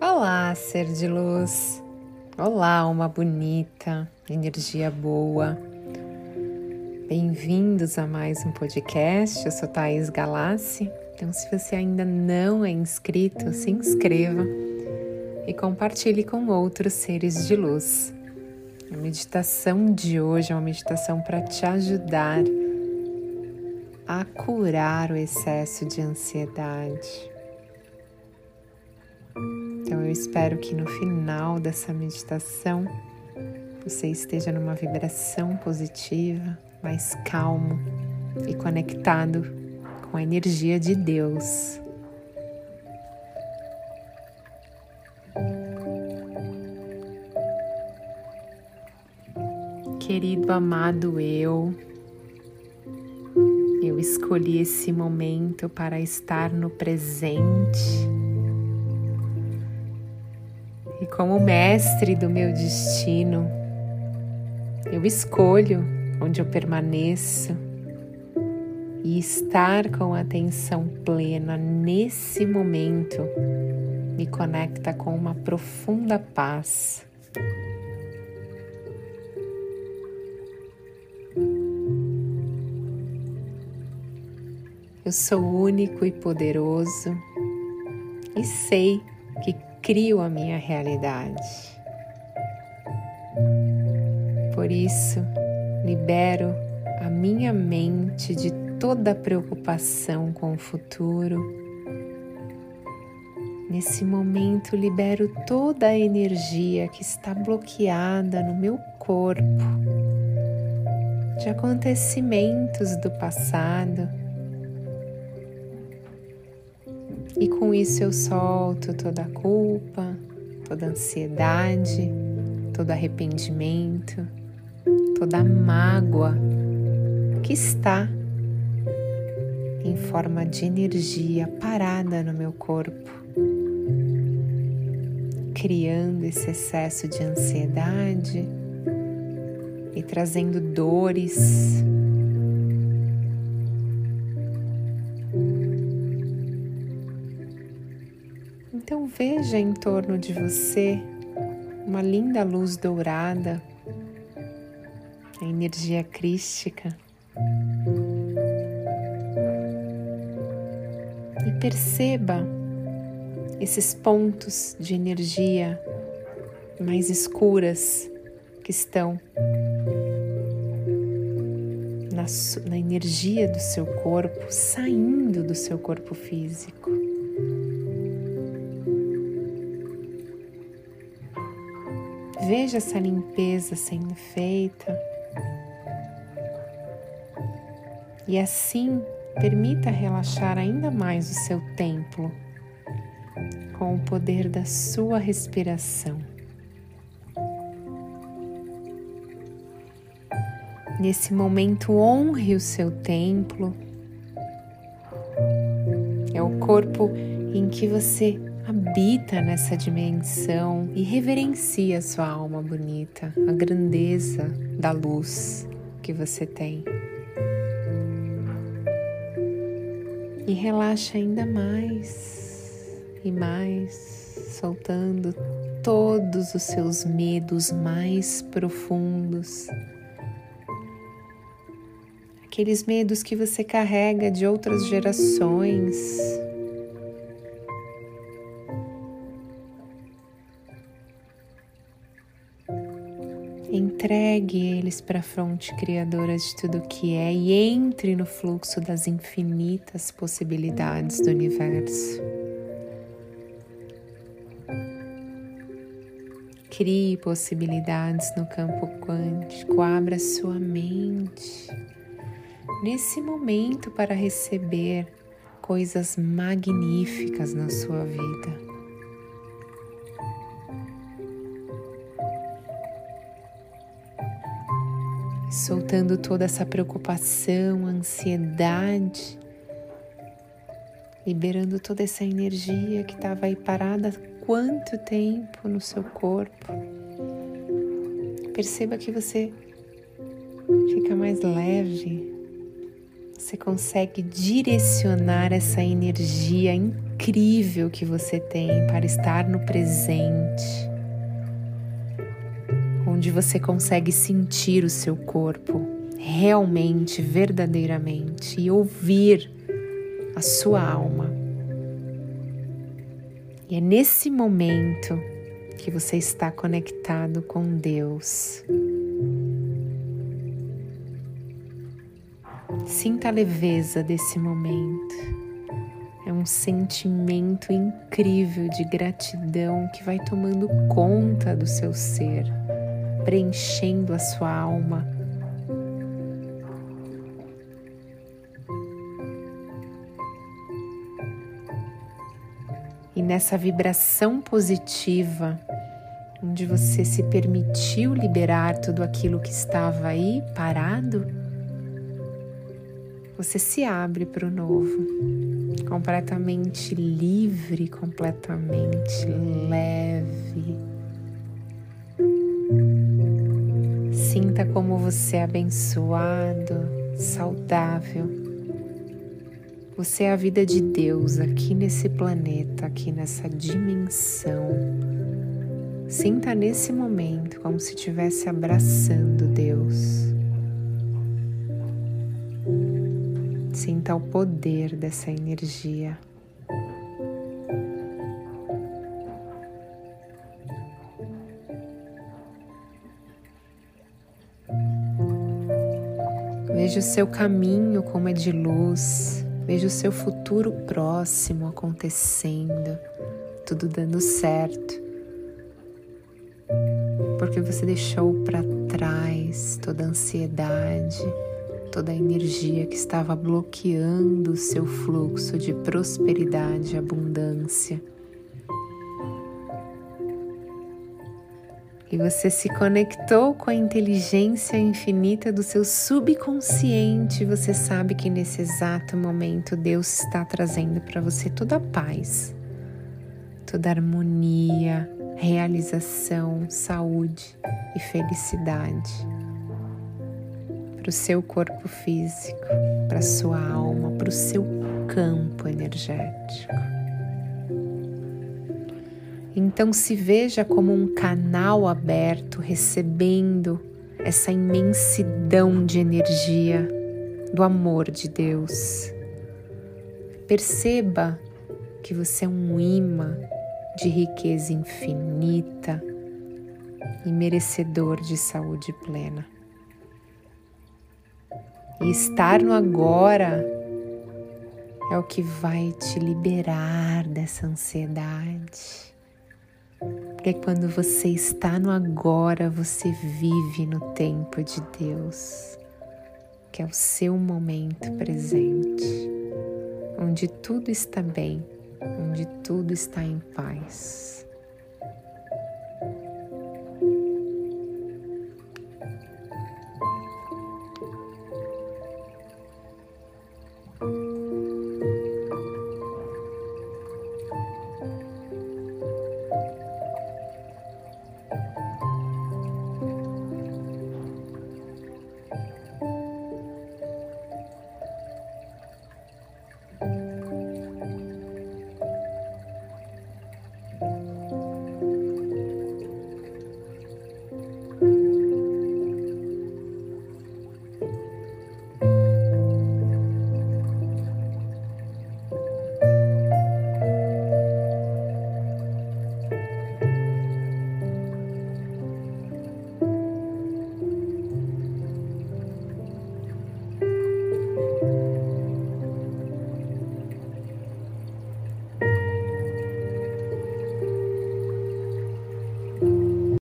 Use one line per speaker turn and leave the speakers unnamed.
Olá, ser de luz. Olá, alma bonita, energia boa. Bem-vindos a mais um podcast. Eu sou Thaís Galassi. Então, se você ainda não é inscrito, se inscreva e compartilhe com outros seres de luz. A meditação de hoje é uma meditação para te ajudar a curar o excesso de ansiedade então eu espero que no final dessa meditação você esteja numa vibração positiva, mais calmo e conectado com a energia de Deus. Querido amado eu, eu escolhi esse momento para estar no presente e como mestre do meu destino, eu escolho onde eu permaneço e estar com atenção plena nesse momento me conecta com uma profunda paz. Eu sou único e poderoso e sei que crio a minha realidade. Por isso, libero a minha mente de toda preocupação com o futuro. Nesse momento, libero toda a energia que está bloqueada no meu corpo, de acontecimentos do passado E com isso eu solto toda a culpa, toda a ansiedade, todo arrependimento, toda a mágoa que está em forma de energia parada no meu corpo, criando esse excesso de ansiedade e trazendo dores veja em torno de você uma linda luz dourada, a energia crística. E perceba esses pontos de energia mais escuras que estão na, na energia do seu corpo, saindo do seu corpo físico. Veja essa limpeza sendo feita. E assim permita relaxar ainda mais o seu templo com o poder da sua respiração. Nesse momento, honre o seu templo. É o corpo em que você habita nessa dimensão e reverencia sua alma bonita, a grandeza da luz que você tem. E relaxa ainda mais e mais, soltando todos os seus medos mais profundos. Aqueles medos que você carrega de outras gerações, Entregue eles para a fonte criadora de tudo que é e entre no fluxo das infinitas possibilidades do universo. Crie possibilidades no campo quântico, abra sua mente nesse momento para receber coisas magníficas na sua vida. Soltando toda essa preocupação, ansiedade, liberando toda essa energia que estava aí parada há quanto tempo no seu corpo. Perceba que você fica mais leve, você consegue direcionar essa energia incrível que você tem para estar no presente, onde você consegue sentir o seu corpo realmente, verdadeiramente e ouvir a sua alma. E é nesse momento que você está conectado com Deus. Sinta a leveza desse momento. É um sentimento incrível de gratidão que vai tomando conta do seu ser, preenchendo a sua alma. E nessa vibração positiva, onde você se permitiu liberar tudo aquilo que estava aí parado, você se abre para o novo, completamente livre, completamente leve. Sinta como você é abençoado, saudável. Você é a vida de Deus aqui nesse planeta, aqui nessa dimensão. Sinta nesse momento como se estivesse abraçando Deus. Sinta o poder dessa energia. Veja o seu caminho como é de luz, veja o seu futuro próximo acontecendo, tudo dando certo. Porque você deixou para trás toda a ansiedade, toda a energia que estava bloqueando o seu fluxo de prosperidade e abundância. E você se conectou com a inteligência infinita do seu subconsciente. Você sabe que nesse exato momento Deus está trazendo para você toda a paz, toda a harmonia, realização, saúde e felicidade para o seu corpo físico, para sua alma, para o seu campo energético. Então se veja como um canal aberto recebendo essa imensidão de energia do amor de Deus. Perceba que você é um imã de riqueza infinita e merecedor de saúde plena. E estar no agora é o que vai te liberar dessa ansiedade. Porque quando você está no agora, você vive no tempo de Deus, que é o seu momento presente, onde tudo está bem, onde tudo está em paz.